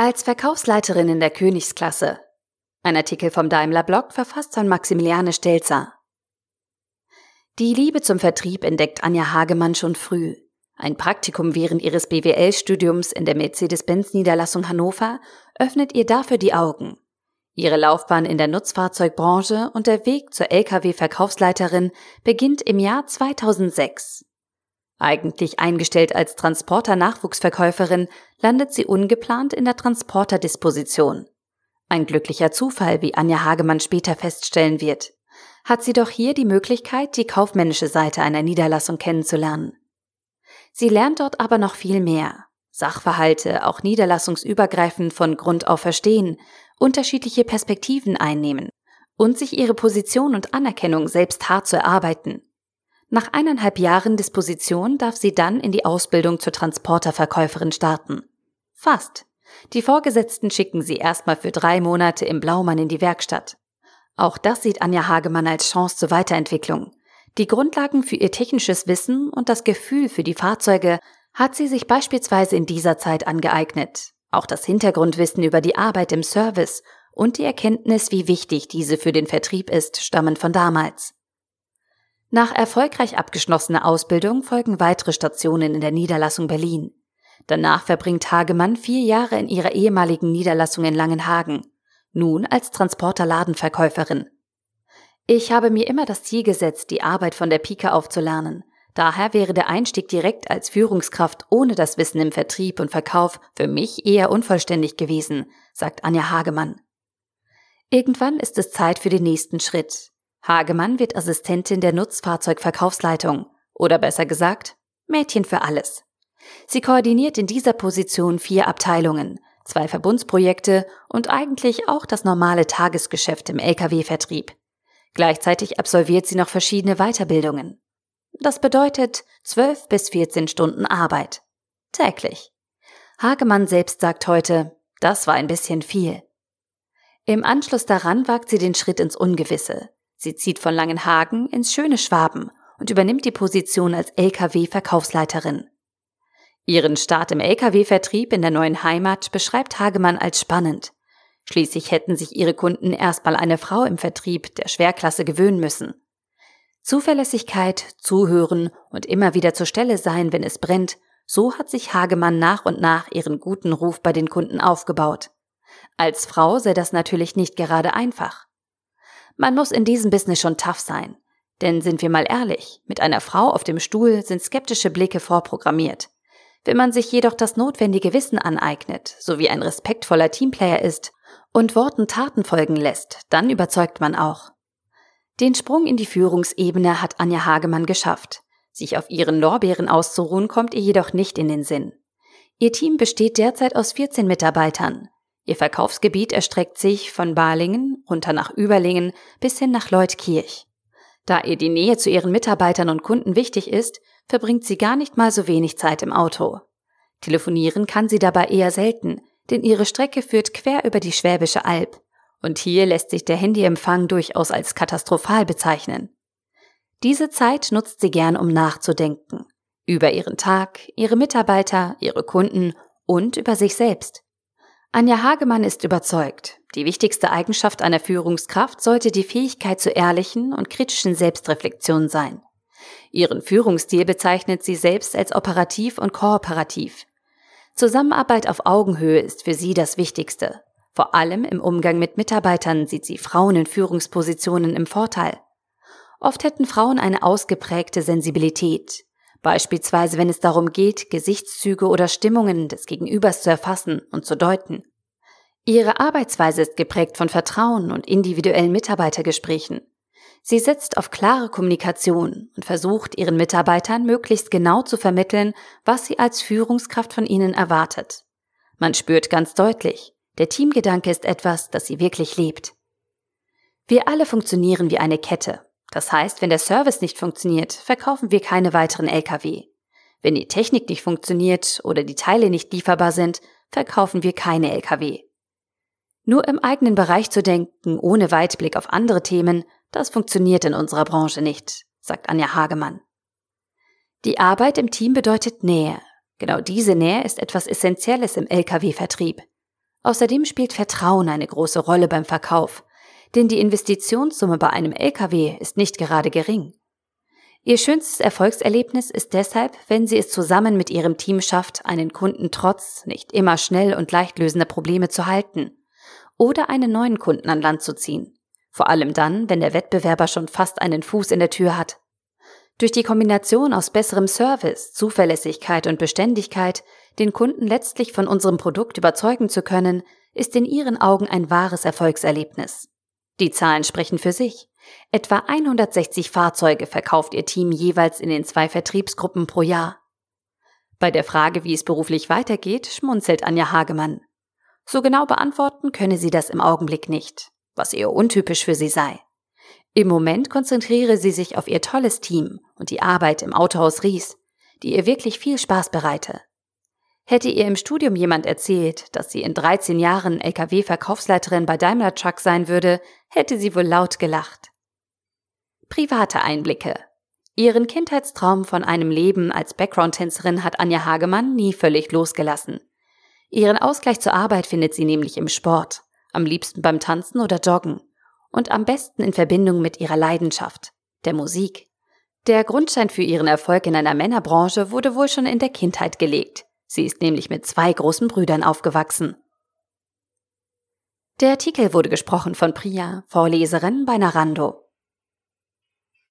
Als Verkaufsleiterin in der Königsklasse. Ein Artikel vom Daimler Blog verfasst von Maximiliane Stelzer. Die Liebe zum Vertrieb entdeckt Anja Hagemann schon früh. Ein Praktikum während ihres BWL-Studiums in der Mercedes-Benz-Niederlassung Hannover öffnet ihr dafür die Augen. Ihre Laufbahn in der Nutzfahrzeugbranche und der Weg zur Lkw-Verkaufsleiterin beginnt im Jahr 2006. Eigentlich eingestellt als Transporter-Nachwuchsverkäuferin, landet sie ungeplant in der Transporterdisposition. Ein glücklicher Zufall, wie Anja Hagemann später feststellen wird. Hat sie doch hier die Möglichkeit, die kaufmännische Seite einer Niederlassung kennenzulernen. Sie lernt dort aber noch viel mehr. Sachverhalte, auch niederlassungsübergreifend von Grund auf verstehen, unterschiedliche Perspektiven einnehmen und sich ihre Position und Anerkennung selbst hart zu erarbeiten. Nach eineinhalb Jahren Disposition darf sie dann in die Ausbildung zur Transporterverkäuferin starten. Fast. Die Vorgesetzten schicken sie erstmal für drei Monate im Blaumann in die Werkstatt. Auch das sieht Anja Hagemann als Chance zur Weiterentwicklung. Die Grundlagen für ihr technisches Wissen und das Gefühl für die Fahrzeuge hat sie sich beispielsweise in dieser Zeit angeeignet. Auch das Hintergrundwissen über die Arbeit im Service und die Erkenntnis, wie wichtig diese für den Vertrieb ist, stammen von damals. Nach erfolgreich abgeschlossener Ausbildung folgen weitere Stationen in der Niederlassung Berlin. Danach verbringt Hagemann vier Jahre in ihrer ehemaligen Niederlassung in Langenhagen, nun als Transporterladenverkäuferin. Ich habe mir immer das Ziel gesetzt, die Arbeit von der Pike aufzulernen. Daher wäre der Einstieg direkt als Führungskraft ohne das Wissen im Vertrieb und Verkauf für mich eher unvollständig gewesen, sagt Anja Hagemann. Irgendwann ist es Zeit für den nächsten Schritt. Hagemann wird Assistentin der Nutzfahrzeugverkaufsleitung oder besser gesagt Mädchen für alles. Sie koordiniert in dieser Position vier Abteilungen, zwei Verbundsprojekte und eigentlich auch das normale Tagesgeschäft im Lkw-Vertrieb. Gleichzeitig absolviert sie noch verschiedene Weiterbildungen. Das bedeutet 12 bis 14 Stunden Arbeit. Täglich. Hagemann selbst sagt heute, das war ein bisschen viel. Im Anschluss daran wagt sie den Schritt ins Ungewisse. Sie zieht von Langenhagen ins schöne Schwaben und übernimmt die Position als Lkw-Verkaufsleiterin. Ihren Start im Lkw-Vertrieb in der neuen Heimat beschreibt Hagemann als spannend. Schließlich hätten sich ihre Kunden erstmal eine Frau im Vertrieb der Schwerklasse gewöhnen müssen. Zuverlässigkeit, zuhören und immer wieder zur Stelle sein, wenn es brennt, so hat sich Hagemann nach und nach ihren guten Ruf bei den Kunden aufgebaut. Als Frau sei das natürlich nicht gerade einfach. Man muss in diesem Business schon tough sein. Denn sind wir mal ehrlich, mit einer Frau auf dem Stuhl sind skeptische Blicke vorprogrammiert. Wenn man sich jedoch das notwendige Wissen aneignet, sowie ein respektvoller Teamplayer ist und Worten Taten folgen lässt, dann überzeugt man auch. Den Sprung in die Führungsebene hat Anja Hagemann geschafft. Sich auf ihren Lorbeeren auszuruhen, kommt ihr jedoch nicht in den Sinn. Ihr Team besteht derzeit aus 14 Mitarbeitern. Ihr Verkaufsgebiet erstreckt sich von Balingen runter nach Überlingen bis hin nach Leutkirch. Da ihr die Nähe zu ihren Mitarbeitern und Kunden wichtig ist, verbringt sie gar nicht mal so wenig Zeit im Auto. Telefonieren kann sie dabei eher selten, denn ihre Strecke führt quer über die Schwäbische Alb. Und hier lässt sich der Handyempfang durchaus als katastrophal bezeichnen. Diese Zeit nutzt sie gern, um nachzudenken. Über ihren Tag, ihre Mitarbeiter, ihre Kunden und über sich selbst. Anja Hagemann ist überzeugt, die wichtigste Eigenschaft einer Führungskraft sollte die Fähigkeit zur ehrlichen und kritischen Selbstreflexion sein. Ihren Führungsstil bezeichnet sie selbst als operativ und kooperativ. Zusammenarbeit auf Augenhöhe ist für sie das Wichtigste. Vor allem im Umgang mit Mitarbeitern sieht sie Frauen in Führungspositionen im Vorteil. Oft hätten Frauen eine ausgeprägte Sensibilität, beispielsweise wenn es darum geht, Gesichtszüge oder Stimmungen des Gegenübers zu erfassen und zu deuten. Ihre Arbeitsweise ist geprägt von Vertrauen und individuellen Mitarbeitergesprächen. Sie setzt auf klare Kommunikation und versucht ihren Mitarbeitern möglichst genau zu vermitteln, was sie als Führungskraft von ihnen erwartet. Man spürt ganz deutlich, der Teamgedanke ist etwas, das sie wirklich lebt. Wir alle funktionieren wie eine Kette. Das heißt, wenn der Service nicht funktioniert, verkaufen wir keine weiteren Lkw. Wenn die Technik nicht funktioniert oder die Teile nicht lieferbar sind, verkaufen wir keine Lkw. Nur im eigenen Bereich zu denken, ohne Weitblick auf andere Themen, das funktioniert in unserer Branche nicht, sagt Anja Hagemann. Die Arbeit im Team bedeutet Nähe. Genau diese Nähe ist etwas Essentielles im Lkw-Vertrieb. Außerdem spielt Vertrauen eine große Rolle beim Verkauf, denn die Investitionssumme bei einem LKW ist nicht gerade gering. Ihr schönstes Erfolgserlebnis ist deshalb, wenn sie es zusammen mit ihrem Team schafft, einen Kunden trotz nicht immer schnell und leicht lösender Probleme zu halten oder einen neuen Kunden an Land zu ziehen. Vor allem dann, wenn der Wettbewerber schon fast einen Fuß in der Tür hat. Durch die Kombination aus besserem Service, Zuverlässigkeit und Beständigkeit, den Kunden letztlich von unserem Produkt überzeugen zu können, ist in ihren Augen ein wahres Erfolgserlebnis. Die Zahlen sprechen für sich. Etwa 160 Fahrzeuge verkauft ihr Team jeweils in den zwei Vertriebsgruppen pro Jahr. Bei der Frage, wie es beruflich weitergeht, schmunzelt Anja Hagemann. So genau beantworten könne sie das im Augenblick nicht, was eher untypisch für sie sei. Im Moment konzentriere sie sich auf ihr tolles Team und die Arbeit im Autohaus Ries, die ihr wirklich viel Spaß bereite. Hätte ihr im Studium jemand erzählt, dass sie in 13 Jahren Lkw-Verkaufsleiterin bei Daimler Truck sein würde, hätte sie wohl laut gelacht. Private Einblicke. Ihren Kindheitstraum von einem Leben als Background-Tänzerin hat Anja Hagemann nie völlig losgelassen. Ihren Ausgleich zur Arbeit findet sie nämlich im Sport, am liebsten beim Tanzen oder Joggen und am besten in Verbindung mit ihrer Leidenschaft, der Musik. Der Grundstein für ihren Erfolg in einer Männerbranche wurde wohl schon in der Kindheit gelegt. Sie ist nämlich mit zwei großen Brüdern aufgewachsen. Der Artikel wurde gesprochen von Priya, Vorleserin bei Narando.